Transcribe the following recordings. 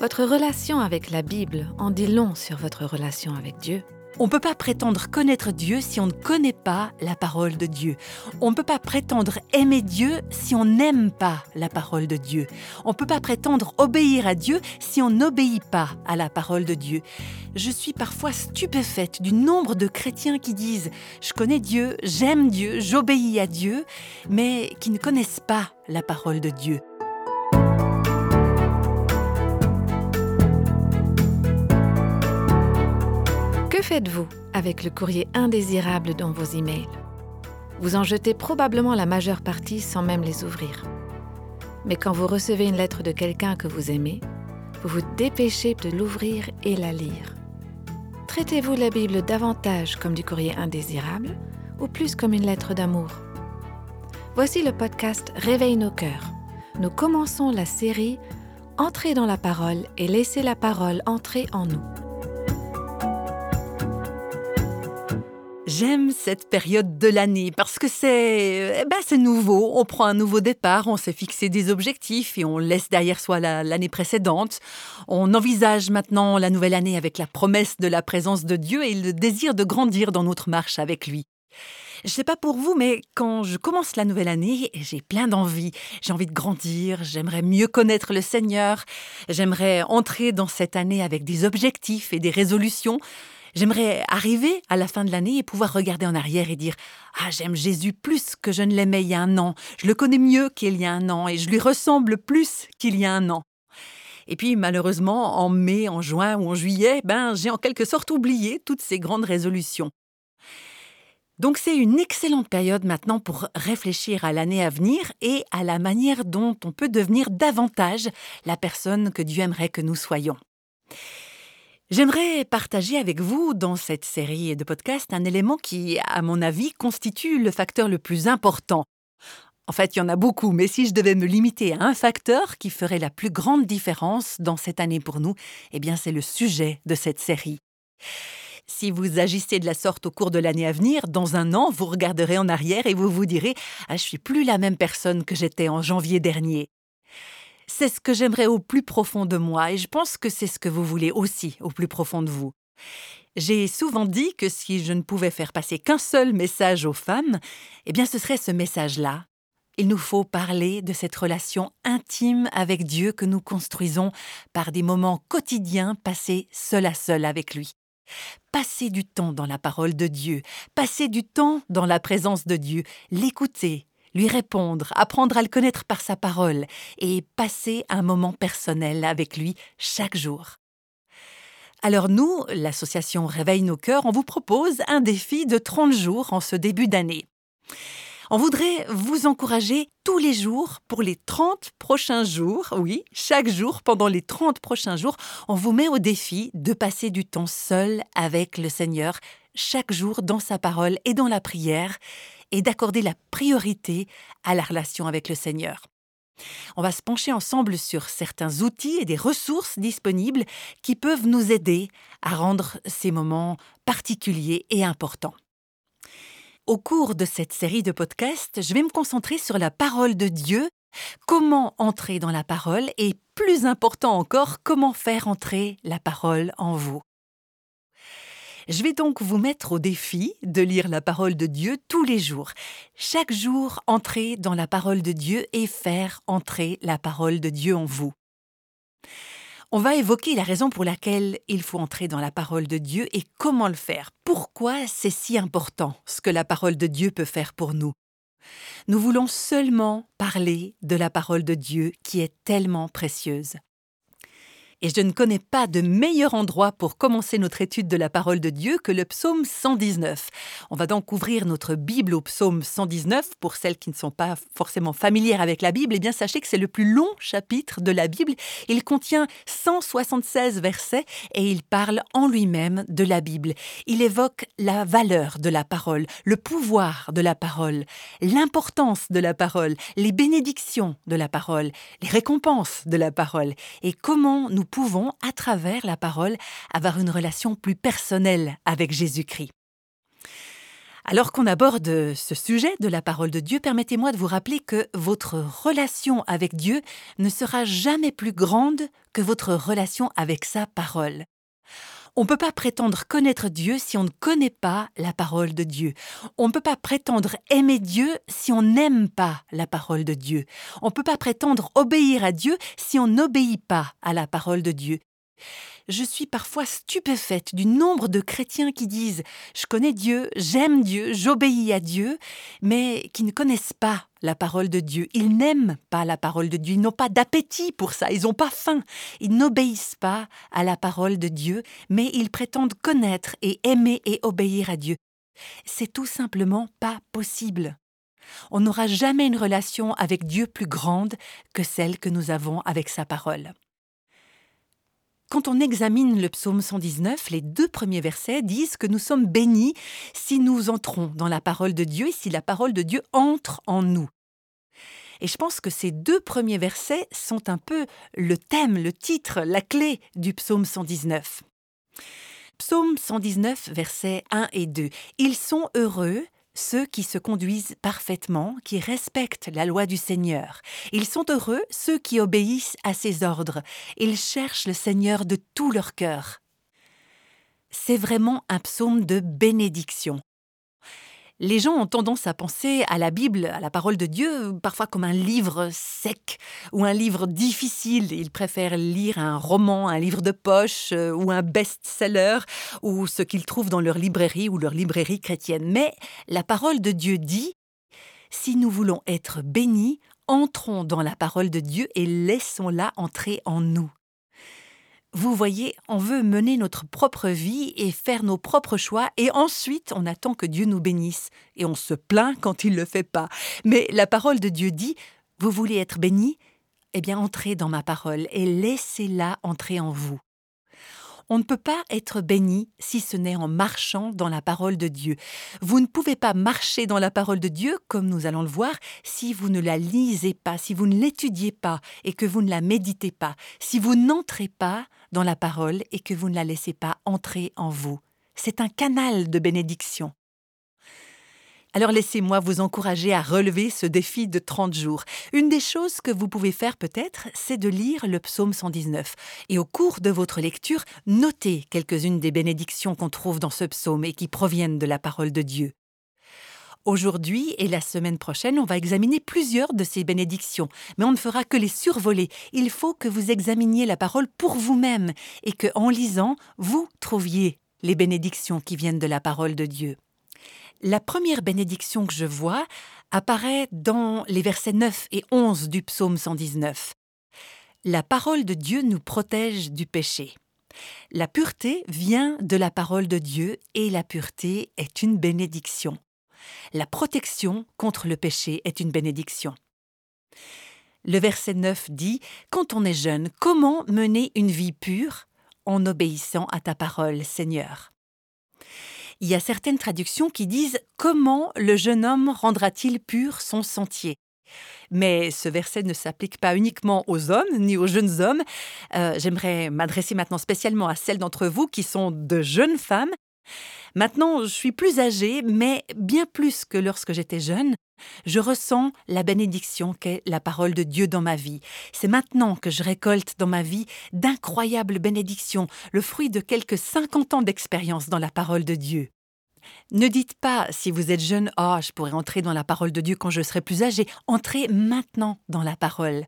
Votre relation avec la Bible en dit long sur votre relation avec Dieu. On ne peut pas prétendre connaître Dieu si on ne connaît pas la parole de Dieu. On ne peut pas prétendre aimer Dieu si on n'aime pas la parole de Dieu. On ne peut pas prétendre obéir à Dieu si on n'obéit pas à la parole de Dieu. Je suis parfois stupéfaite du nombre de chrétiens qui disent ⁇ Je connais Dieu, j'aime Dieu, j'obéis à Dieu ⁇ mais qui ne connaissent pas la parole de Dieu. Que faites-vous avec le courrier indésirable dans vos emails? Vous en jetez probablement la majeure partie sans même les ouvrir. Mais quand vous recevez une lettre de quelqu'un que vous aimez, vous vous dépêchez de l'ouvrir et la lire. Traitez-vous la Bible davantage comme du courrier indésirable ou plus comme une lettre d'amour? Voici le podcast Réveille nos cœurs. Nous commençons la série Entrez dans la parole et laissez la parole entrer en nous. J'aime cette période de l'année parce que c'est eh ben nouveau, on prend un nouveau départ, on s'est fixé des objectifs et on laisse derrière soi l'année précédente. On envisage maintenant la nouvelle année avec la promesse de la présence de Dieu et le désir de grandir dans notre marche avec lui. Je sais pas pour vous, mais quand je commence la nouvelle année, j'ai plein d'envie. J'ai envie de grandir, j'aimerais mieux connaître le Seigneur, j'aimerais entrer dans cette année avec des objectifs et des résolutions. J'aimerais arriver à la fin de l'année et pouvoir regarder en arrière et dire Ah, j'aime Jésus plus que je ne l'aimais il y a un an, je le connais mieux qu'il y a un an et je lui ressemble plus qu'il y a un an. Et puis malheureusement, en mai, en juin ou en juillet, ben, j'ai en quelque sorte oublié toutes ces grandes résolutions. Donc c'est une excellente période maintenant pour réfléchir à l'année à venir et à la manière dont on peut devenir davantage la personne que Dieu aimerait que nous soyons. J'aimerais partager avec vous dans cette série de podcasts un élément qui, à mon avis, constitue le facteur le plus important. En fait, il y en a beaucoup, mais si je devais me limiter à un facteur qui ferait la plus grande différence dans cette année pour nous, eh bien c'est le sujet de cette série. Si vous agissez de la sorte au cours de l'année à venir, dans un an, vous regarderez en arrière et vous vous direz Ah, je suis plus la même personne que j'étais en janvier dernier. C'est ce que j'aimerais au plus profond de moi et je pense que c'est ce que vous voulez aussi au plus profond de vous. J'ai souvent dit que si je ne pouvais faire passer qu'un seul message aux femmes, eh bien ce serait ce message-là. Il nous faut parler de cette relation intime avec Dieu que nous construisons par des moments quotidiens passés seul à seul avec lui. Passer du temps dans la parole de Dieu, passer du temps dans la présence de Dieu, l'écouter, lui répondre, apprendre à le connaître par sa parole et passer un moment personnel avec lui chaque jour. Alors nous, l'association Réveille nos cœurs, on vous propose un défi de 30 jours en ce début d'année. On voudrait vous encourager tous les jours pour les 30 prochains jours. Oui, chaque jour, pendant les 30 prochains jours, on vous met au défi de passer du temps seul avec le Seigneur, chaque jour dans sa parole et dans la prière, et d'accorder la priorité à la relation avec le Seigneur. On va se pencher ensemble sur certains outils et des ressources disponibles qui peuvent nous aider à rendre ces moments particuliers et importants. Au cours de cette série de podcasts, je vais me concentrer sur la parole de Dieu, comment entrer dans la parole et, plus important encore, comment faire entrer la parole en vous. Je vais donc vous mettre au défi de lire la parole de Dieu tous les jours. Chaque jour, entrer dans la parole de Dieu et faire entrer la parole de Dieu en vous. On va évoquer la raison pour laquelle il faut entrer dans la parole de Dieu et comment le faire. Pourquoi c'est si important ce que la parole de Dieu peut faire pour nous? Nous voulons seulement parler de la parole de Dieu qui est tellement précieuse. Et je ne connais pas de meilleur endroit pour commencer notre étude de la parole de Dieu que le psaume 119. On va donc ouvrir notre Bible au psaume 119. Pour celles qui ne sont pas forcément familières avec la Bible, eh bien sachez que c'est le plus long chapitre de la Bible. Il contient 176 versets et il parle en lui-même de la Bible. Il évoque la valeur de la parole, le pouvoir de la parole, l'importance de la parole, les bénédictions de la parole, les récompenses de la parole et comment nous pouvons, à travers la parole, avoir une relation plus personnelle avec Jésus-Christ. Alors qu'on aborde ce sujet de la parole de Dieu, permettez-moi de vous rappeler que votre relation avec Dieu ne sera jamais plus grande que votre relation avec sa parole. On ne peut pas prétendre connaître Dieu si on ne connaît pas la parole de Dieu. On ne peut pas prétendre aimer Dieu si on n'aime pas la parole de Dieu. On ne peut pas prétendre obéir à Dieu si on n'obéit pas à la parole de Dieu je suis parfois stupéfaite du nombre de chrétiens qui disent ⁇ Je connais Dieu, j'aime Dieu, j'obéis à Dieu ⁇ mais qui ne connaissent pas la parole de Dieu. Ils n'aiment pas la parole de Dieu, ils n'ont pas d'appétit pour ça, ils n'ont pas faim, ils n'obéissent pas à la parole de Dieu, mais ils prétendent connaître et aimer et obéir à Dieu. C'est tout simplement pas possible. On n'aura jamais une relation avec Dieu plus grande que celle que nous avons avec sa parole. Quand on examine le psaume 119, les deux premiers versets disent que nous sommes bénis si nous entrons dans la parole de Dieu et si la parole de Dieu entre en nous. Et je pense que ces deux premiers versets sont un peu le thème, le titre, la clé du psaume 119. Psaume 119, versets 1 et 2. Ils sont heureux ceux qui se conduisent parfaitement, qui respectent la loi du Seigneur. Ils sont heureux ceux qui obéissent à ses ordres. Ils cherchent le Seigneur de tout leur cœur. C'est vraiment un psaume de bénédiction. Les gens ont tendance à penser à la Bible, à la parole de Dieu, parfois comme un livre sec ou un livre difficile. Ils préfèrent lire un roman, un livre de poche euh, ou un best-seller ou ce qu'ils trouvent dans leur librairie ou leur librairie chrétienne. Mais la parole de Dieu dit, si nous voulons être bénis, entrons dans la parole de Dieu et laissons-la entrer en nous. Vous voyez, on veut mener notre propre vie et faire nos propres choix, et ensuite on attend que Dieu nous bénisse, et on se plaint quand il ne le fait pas. Mais la parole de Dieu dit, vous voulez être béni Eh bien entrez dans ma parole et laissez-la entrer en vous. On ne peut pas être béni si ce n'est en marchant dans la parole de Dieu. Vous ne pouvez pas marcher dans la parole de Dieu, comme nous allons le voir, si vous ne la lisez pas, si vous ne l'étudiez pas et que vous ne la méditez pas, si vous n'entrez pas dans la parole et que vous ne la laissez pas entrer en vous. C'est un canal de bénédiction. Alors laissez-moi vous encourager à relever ce défi de 30 jours. Une des choses que vous pouvez faire peut-être, c'est de lire le psaume 119. Et au cours de votre lecture, notez quelques-unes des bénédictions qu'on trouve dans ce psaume et qui proviennent de la parole de Dieu. Aujourd'hui et la semaine prochaine, on va examiner plusieurs de ces bénédictions, mais on ne fera que les survoler. Il faut que vous examiniez la parole pour vous-même et que, en lisant, vous trouviez les bénédictions qui viennent de la parole de Dieu. La première bénédiction que je vois apparaît dans les versets 9 et 11 du psaume 119. La parole de Dieu nous protège du péché. La pureté vient de la parole de Dieu et la pureté est une bénédiction. La protection contre le péché est une bénédiction. Le verset 9 dit Quand on est jeune, comment mener une vie pure en obéissant à ta parole, Seigneur? Il y a certaines traductions qui disent Comment le jeune homme rendra-t-il pur son sentier? Mais ce verset ne s'applique pas uniquement aux hommes ni aux jeunes hommes. Euh, j'aimerais m'adresser maintenant spécialement à celles d'entre vous qui sont de jeunes femmes. Maintenant, je suis plus âgée, mais bien plus que lorsque j'étais jeune, je ressens la bénédiction qu'est la parole de Dieu dans ma vie. C'est maintenant que je récolte dans ma vie d'incroyables bénédictions, le fruit de quelques 50 ans d'expérience dans la parole de Dieu. Ne dites pas, si vous êtes jeune, oh, je pourrais entrer dans la parole de Dieu quand je serai plus âgé. Entrez maintenant dans la parole.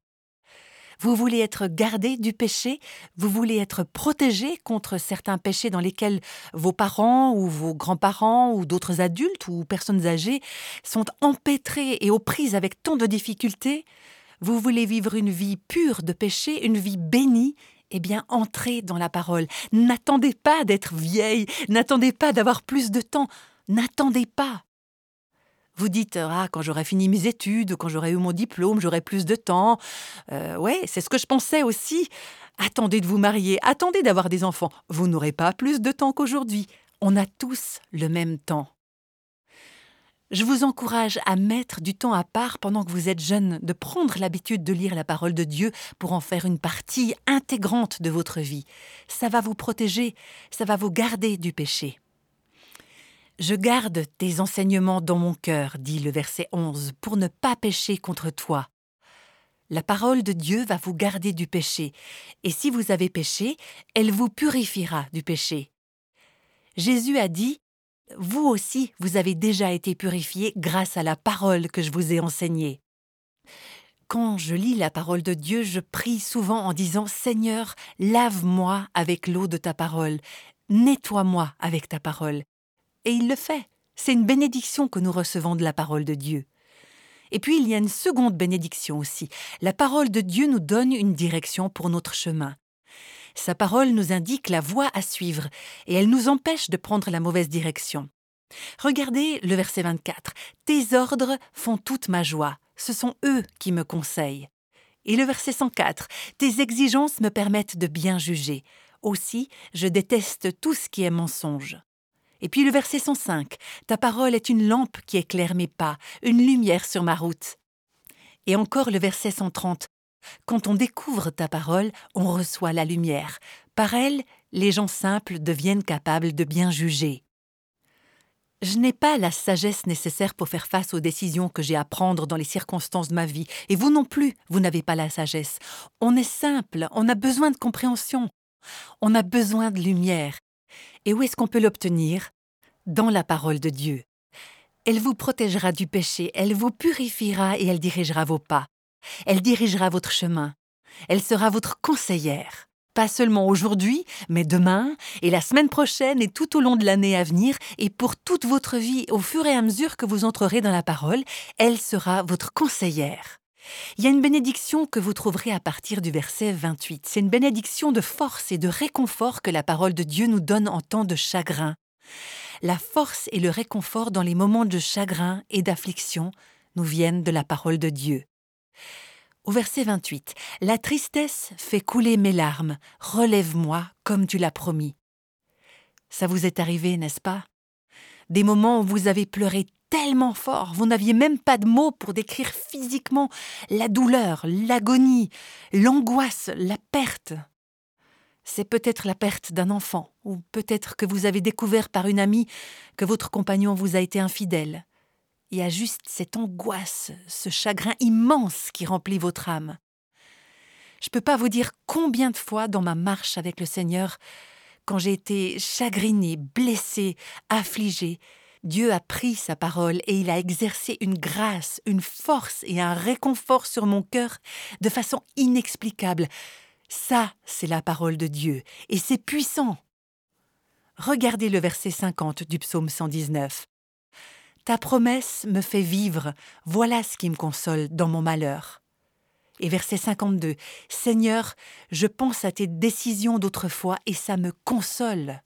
Vous voulez être gardé du péché, vous voulez être protégé contre certains péchés dans lesquels vos parents ou vos grands-parents ou d'autres adultes ou personnes âgées sont empêtrés et aux prises avec tant de difficultés. Vous voulez vivre une vie pure de péché, une vie bénie eh bien, entrez dans la parole. N'attendez pas d'être vieille, n'attendez pas d'avoir plus de temps, n'attendez pas. Vous dites ah quand j'aurai fini mes études, quand j'aurai eu mon diplôme, j'aurai plus de temps. Euh, ouais, c'est ce que je pensais aussi. Attendez de vous marier, attendez d'avoir des enfants. Vous n'aurez pas plus de temps qu'aujourd'hui. On a tous le même temps. Je vous encourage à mettre du temps à part pendant que vous êtes jeune, de prendre l'habitude de lire la parole de Dieu pour en faire une partie intégrante de votre vie. Ça va vous protéger, ça va vous garder du péché. Je garde tes enseignements dans mon cœur, dit le verset 11, pour ne pas pécher contre toi. La parole de Dieu va vous garder du péché, et si vous avez péché, elle vous purifiera du péché. Jésus a dit Vous aussi, vous avez déjà été purifiés grâce à la parole que je vous ai enseignée. Quand je lis la parole de Dieu, je prie souvent en disant Seigneur, lave-moi avec l'eau de ta parole, nettoie-moi avec ta parole. Et il le fait. C'est une bénédiction que nous recevons de la parole de Dieu. Et puis il y a une seconde bénédiction aussi. La parole de Dieu nous donne une direction pour notre chemin. Sa parole nous indique la voie à suivre et elle nous empêche de prendre la mauvaise direction. Regardez le verset 24. Tes ordres font toute ma joie ce sont eux qui me conseillent. Et le verset 104, Tes exigences me permettent de bien juger. Aussi, je déteste tout ce qui est mensonge. Et puis le verset 105, Ta parole est une lampe qui éclaire mes pas, une lumière sur ma route. Et encore le verset 130, Quand on découvre ta parole, on reçoit la lumière. Par elle, les gens simples deviennent capables de bien juger. Je n'ai pas la sagesse nécessaire pour faire face aux décisions que j'ai à prendre dans les circonstances de ma vie, et vous non plus, vous n'avez pas la sagesse. On est simple, on a besoin de compréhension, on a besoin de lumière. Et où est-ce qu'on peut l'obtenir? Dans la parole de Dieu. Elle vous protégera du péché, elle vous purifiera et elle dirigera vos pas. Elle dirigera votre chemin. Elle sera votre conseillère pas seulement aujourd'hui, mais demain et la semaine prochaine et tout au long de l'année à venir et pour toute votre vie au fur et à mesure que vous entrerez dans la parole, elle sera votre conseillère. Il y a une bénédiction que vous trouverez à partir du verset 28. C'est une bénédiction de force et de réconfort que la parole de Dieu nous donne en temps de chagrin. La force et le réconfort dans les moments de chagrin et d'affliction nous viennent de la parole de Dieu. Au verset 28, La tristesse fait couler mes larmes, relève-moi comme tu l'as promis. Ça vous est arrivé, n'est-ce pas? Des moments où vous avez pleuré tellement fort, vous n'aviez même pas de mots pour décrire physiquement la douleur, l'agonie, l'angoisse, la perte. C'est peut-être la perte d'un enfant, ou peut-être que vous avez découvert par une amie que votre compagnon vous a été infidèle, il y a juste cette angoisse, ce chagrin immense qui remplit votre âme. Je ne peux pas vous dire combien de fois dans ma marche avec le Seigneur, quand j'ai été chagrinée, blessée, affligée, Dieu a pris sa parole et il a exercé une grâce, une force et un réconfort sur mon cœur de façon inexplicable. Ça, c'est la parole de Dieu, et c'est puissant. Regardez le verset 50 du psaume 119. Ta promesse me fait vivre, voilà ce qui me console dans mon malheur. Et verset 52. Seigneur, je pense à tes décisions d'autrefois et ça me console.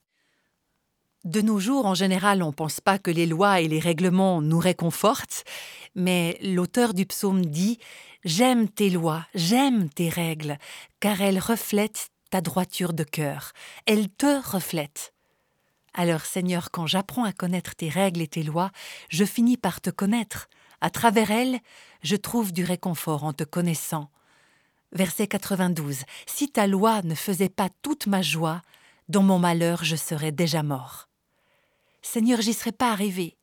De nos jours, en général, on ne pense pas que les lois et les règlements nous réconfortent, mais l'auteur du psaume dit J'aime tes lois, j'aime tes règles, car elles reflètent ta droiture de cœur, elles te reflètent. Alors Seigneur, quand j'apprends à connaître tes règles et tes lois, je finis par te connaître. À travers elles, je trouve du réconfort en te connaissant. Verset 92. Si ta loi ne faisait pas toute ma joie, dans mon malheur je serais déjà mort. Seigneur, j'y serais pas arrivé.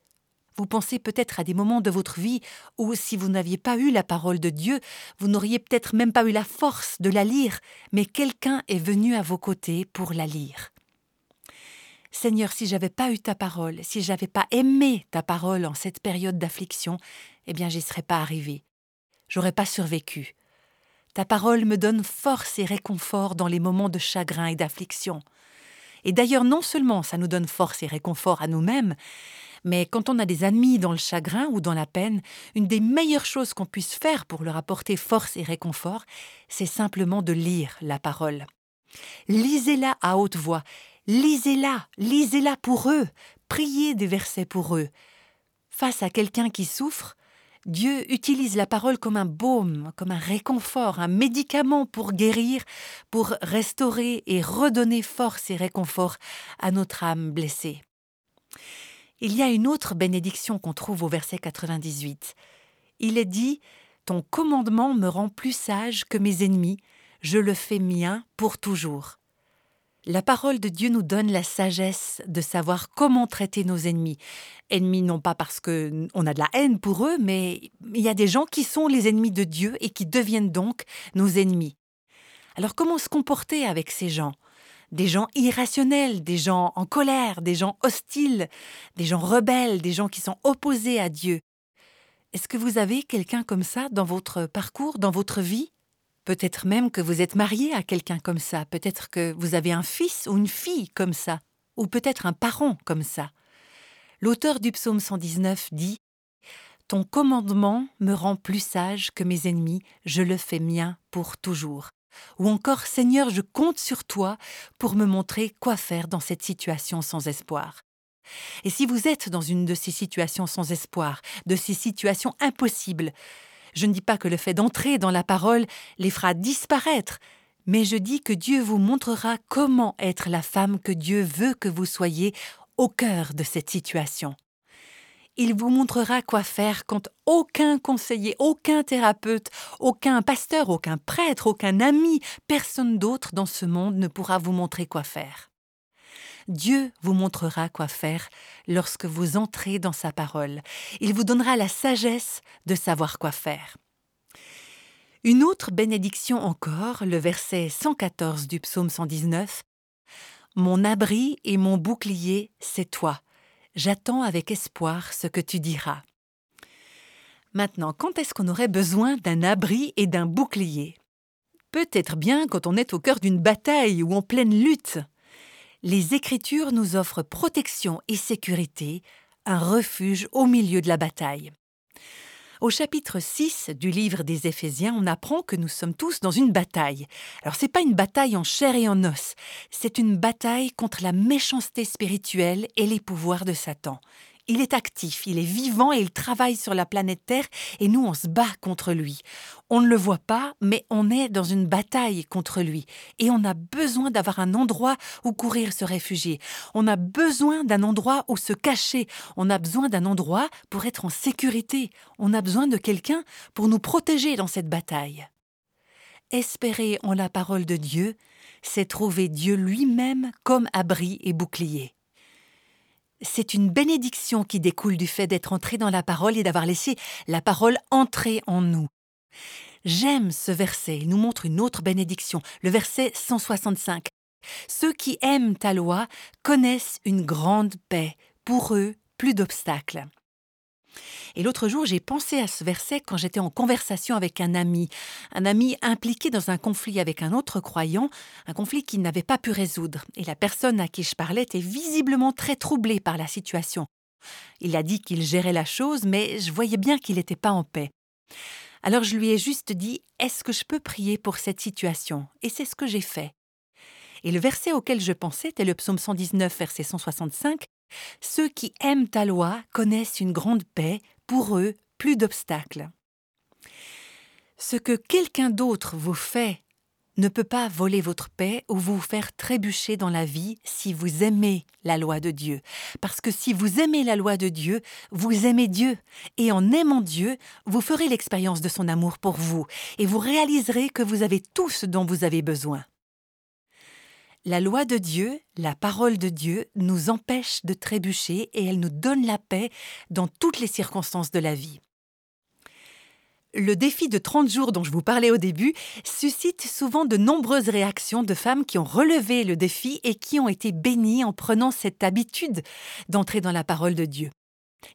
Vous pensez peut-être à des moments de votre vie où, si vous n'aviez pas eu la parole de Dieu, vous n'auriez peut-être même pas eu la force de la lire, mais quelqu'un est venu à vos côtés pour la lire. Seigneur, si j'avais pas eu ta parole, si j'avais pas aimé ta parole en cette période d'affliction, eh bien j'y serais pas arrivé. J'aurais pas survécu. Ta parole me donne force et réconfort dans les moments de chagrin et d'affliction. Et d'ailleurs, non seulement ça nous donne force et réconfort à nous-mêmes, mais quand on a des amis dans le chagrin ou dans la peine, une des meilleures choses qu'on puisse faire pour leur apporter force et réconfort, c'est simplement de lire la parole. Lisez-la à haute voix Lisez-la, lisez-la pour eux, priez des versets pour eux. Face à quelqu'un qui souffre, Dieu utilise la parole comme un baume, comme un réconfort, un médicament pour guérir, pour restaurer et redonner force et réconfort à notre âme blessée. Il y a une autre bénédiction qu'on trouve au verset 98. Il est dit Ton commandement me rend plus sage que mes ennemis, je le fais mien pour toujours. La parole de Dieu nous donne la sagesse de savoir comment traiter nos ennemis. Ennemis non pas parce que on a de la haine pour eux, mais il y a des gens qui sont les ennemis de Dieu et qui deviennent donc nos ennemis. Alors comment se comporter avec ces gens? Des gens irrationnels, des gens en colère, des gens hostiles, des gens rebelles, des gens qui sont opposés à Dieu. Est-ce que vous avez quelqu'un comme ça dans votre parcours, dans votre vie? Peut-être même que vous êtes marié à quelqu'un comme ça, peut-être que vous avez un fils ou une fille comme ça, ou peut-être un parent comme ça. L'auteur du psaume 119 dit Ton commandement me rend plus sage que mes ennemis, je le fais mien pour toujours. Ou encore Seigneur, je compte sur toi pour me montrer quoi faire dans cette situation sans espoir. Et si vous êtes dans une de ces situations sans espoir, de ces situations impossibles, je ne dis pas que le fait d'entrer dans la parole les fera disparaître, mais je dis que Dieu vous montrera comment être la femme que Dieu veut que vous soyez au cœur de cette situation. Il vous montrera quoi faire quand aucun conseiller, aucun thérapeute, aucun pasteur, aucun prêtre, aucun ami, personne d'autre dans ce monde ne pourra vous montrer quoi faire. Dieu vous montrera quoi faire lorsque vous entrez dans sa parole. Il vous donnera la sagesse de savoir quoi faire. Une autre bénédiction encore, le verset 114 du psaume 119. Mon abri et mon bouclier, c'est toi. J'attends avec espoir ce que tu diras. Maintenant, quand est-ce qu'on aurait besoin d'un abri et d'un bouclier? Peut-être bien quand on est au cœur d'une bataille ou en pleine lutte les Écritures nous offrent protection et sécurité, un refuge au milieu de la bataille. Au chapitre 6 du livre des Éphésiens, on apprend que nous sommes tous dans une bataille. Alors c'est pas une bataille en chair et en os, c'est une bataille contre la méchanceté spirituelle et les pouvoirs de Satan. Il est actif, il est vivant et il travaille sur la planète Terre et nous on se bat contre lui. On ne le voit pas, mais on est dans une bataille contre lui et on a besoin d'avoir un endroit où courir se réfugier. On a besoin d'un endroit où se cacher. On a besoin d'un endroit pour être en sécurité. On a besoin de quelqu'un pour nous protéger dans cette bataille. Espérer en la parole de Dieu, c'est trouver Dieu lui-même comme abri et bouclier. C'est une bénédiction qui découle du fait d'être entré dans la parole et d'avoir laissé la parole entrer en nous. J'aime ce verset, il nous montre une autre bénédiction, le verset 165. Ceux qui aiment ta loi connaissent une grande paix, pour eux plus d'obstacles. Et l'autre jour, j'ai pensé à ce verset quand j'étais en conversation avec un ami, un ami impliqué dans un conflit avec un autre croyant, un conflit qu'il n'avait pas pu résoudre. Et la personne à qui je parlais était visiblement très troublée par la situation. Il a dit qu'il gérait la chose, mais je voyais bien qu'il n'était pas en paix. Alors je lui ai juste dit Est-ce que je peux prier pour cette situation? Et c'est ce que j'ai fait. Et le verset auquel je pensais était le psaume 119, verset 165 ceux qui aiment ta loi connaissent une grande paix, pour eux, plus d'obstacles. Ce que quelqu'un d'autre vous fait ne peut pas voler votre paix ou vous faire trébucher dans la vie si vous aimez la loi de Dieu. Parce que si vous aimez la loi de Dieu, vous aimez Dieu. Et en aimant Dieu, vous ferez l'expérience de son amour pour vous et vous réaliserez que vous avez tout ce dont vous avez besoin. La loi de Dieu, la parole de Dieu, nous empêche de trébucher et elle nous donne la paix dans toutes les circonstances de la vie. Le défi de 30 jours dont je vous parlais au début suscite souvent de nombreuses réactions de femmes qui ont relevé le défi et qui ont été bénies en prenant cette habitude d'entrer dans la parole de Dieu.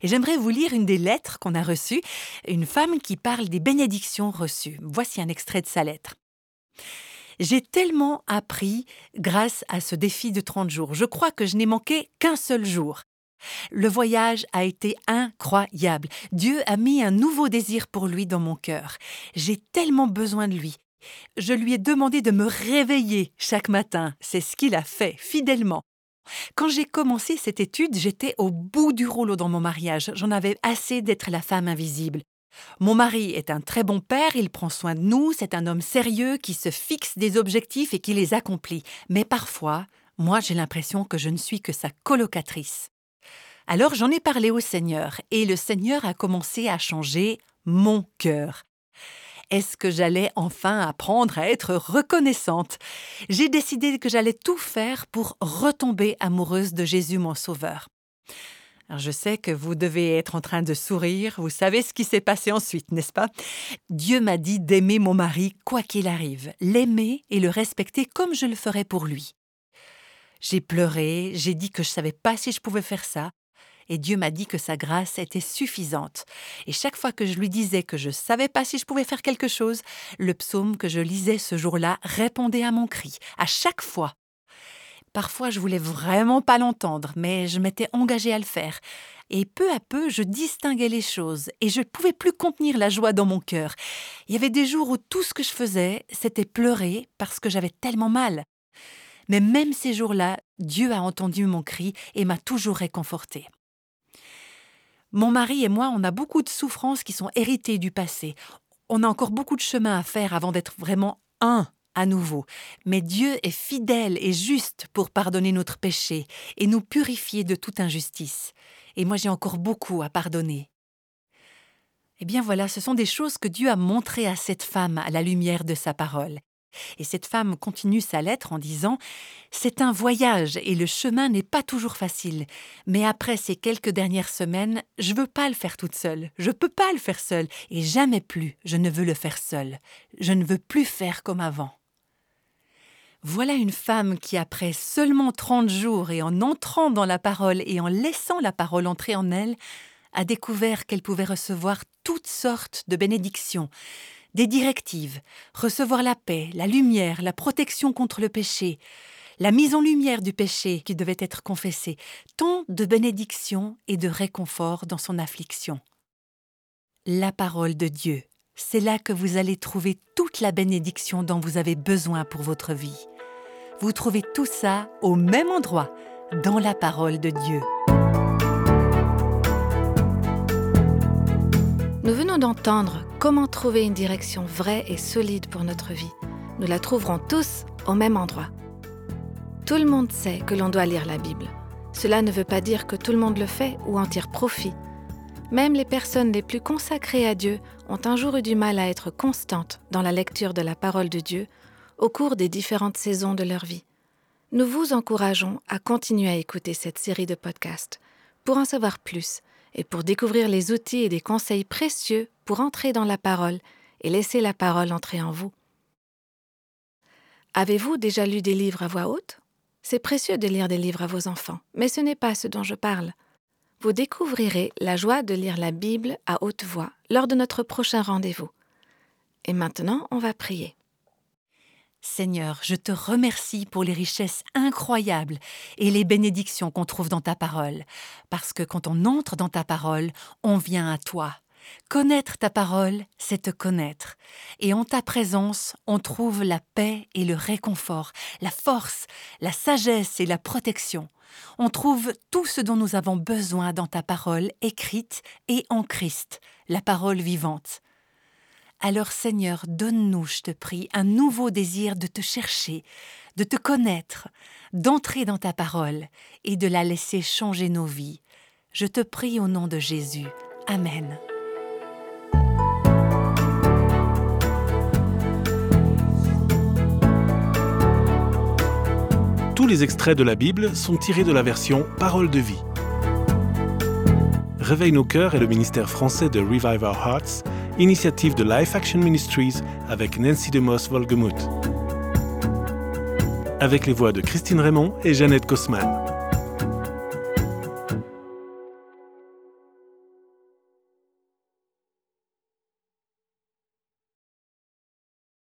Et j'aimerais vous lire une des lettres qu'on a reçues, une femme qui parle des bénédictions reçues. Voici un extrait de sa lettre. J'ai tellement appris grâce à ce défi de 30 jours. Je crois que je n'ai manqué qu'un seul jour. Le voyage a été incroyable. Dieu a mis un nouveau désir pour lui dans mon cœur. J'ai tellement besoin de lui. Je lui ai demandé de me réveiller chaque matin. C'est ce qu'il a fait, fidèlement. Quand j'ai commencé cette étude, j'étais au bout du rouleau dans mon mariage. J'en avais assez d'être la femme invisible. Mon mari est un très bon père, il prend soin de nous, c'est un homme sérieux qui se fixe des objectifs et qui les accomplit. Mais parfois, moi j'ai l'impression que je ne suis que sa colocatrice. Alors j'en ai parlé au Seigneur, et le Seigneur a commencé à changer mon cœur. Est-ce que j'allais enfin apprendre à être reconnaissante? J'ai décidé que j'allais tout faire pour retomber amoureuse de Jésus mon Sauveur. Je sais que vous devez être en train de sourire, vous savez ce qui s'est passé ensuite, n'est-ce pas? Dieu m'a dit d'aimer mon mari quoi qu'il arrive, l'aimer et le respecter comme je le ferais pour lui. J'ai pleuré, j'ai dit que je savais pas si je pouvais faire ça, et Dieu m'a dit que sa grâce était suffisante. Et chaque fois que je lui disais que je ne savais pas si je pouvais faire quelque chose, le psaume que je lisais ce jour-là répondait à mon cri, à chaque fois. Parfois, je voulais vraiment pas l'entendre, mais je m'étais engagée à le faire. Et peu à peu, je distinguais les choses et je ne pouvais plus contenir la joie dans mon cœur. Il y avait des jours où tout ce que je faisais, c'était pleurer parce que j'avais tellement mal. Mais même ces jours-là, Dieu a entendu mon cri et m'a toujours réconforté. Mon mari et moi, on a beaucoup de souffrances qui sont héritées du passé. On a encore beaucoup de chemin à faire avant d'être vraiment un à nouveau. Mais Dieu est fidèle et juste pour pardonner notre péché et nous purifier de toute injustice. Et moi j'ai encore beaucoup à pardonner. Eh bien voilà, ce sont des choses que Dieu a montrées à cette femme à la lumière de sa parole. Et cette femme continue sa lettre en disant C'est un voyage et le chemin n'est pas toujours facile. Mais après ces quelques dernières semaines, je veux pas le faire toute seule. Je peux pas le faire seule. Et jamais plus je ne veux le faire seule. Je ne veux plus faire comme avant. Voilà une femme qui, après seulement trente jours et en entrant dans la parole et en laissant la parole entrer en elle, a découvert qu'elle pouvait recevoir toutes sortes de bénédictions, des directives, recevoir la paix, la lumière, la protection contre le péché, la mise en lumière du péché qui devait être confessé, tant de bénédictions et de réconfort dans son affliction. La parole de Dieu, c'est là que vous allez trouver toute la bénédiction dont vous avez besoin pour votre vie. Vous trouvez tout ça au même endroit, dans la parole de Dieu. Nous venons d'entendre comment trouver une direction vraie et solide pour notre vie. Nous la trouverons tous au même endroit. Tout le monde sait que l'on doit lire la Bible. Cela ne veut pas dire que tout le monde le fait ou en tire profit. Même les personnes les plus consacrées à Dieu ont un jour eu du mal à être constantes dans la lecture de la parole de Dieu au cours des différentes saisons de leur vie. Nous vous encourageons à continuer à écouter cette série de podcasts pour en savoir plus et pour découvrir les outils et des conseils précieux pour entrer dans la parole et laisser la parole entrer en vous. Avez-vous déjà lu des livres à voix haute? C'est précieux de lire des livres à vos enfants, mais ce n'est pas ce dont je parle. Vous découvrirez la joie de lire la Bible à haute voix lors de notre prochain rendez-vous. Et maintenant, on va prier. Seigneur, je te remercie pour les richesses incroyables et les bénédictions qu'on trouve dans ta parole, parce que quand on entre dans ta parole, on vient à toi. Connaître ta parole, c'est te connaître. Et en ta présence, on trouve la paix et le réconfort, la force, la sagesse et la protection. On trouve tout ce dont nous avons besoin dans ta parole écrite et en Christ, la parole vivante. Alors Seigneur, donne-nous, je te prie, un nouveau désir de te chercher, de te connaître, d'entrer dans ta parole et de la laisser changer nos vies. Je te prie au nom de Jésus. Amen. Tous les extraits de la Bible sont tirés de la version Parole de vie. Réveille nos cœurs est le ministère français de Revive Our Hearts initiative de Life Action Ministries avec Nancy DeMoss Volgemuth. Avec les voix de Christine Raymond et Jeannette Kosman.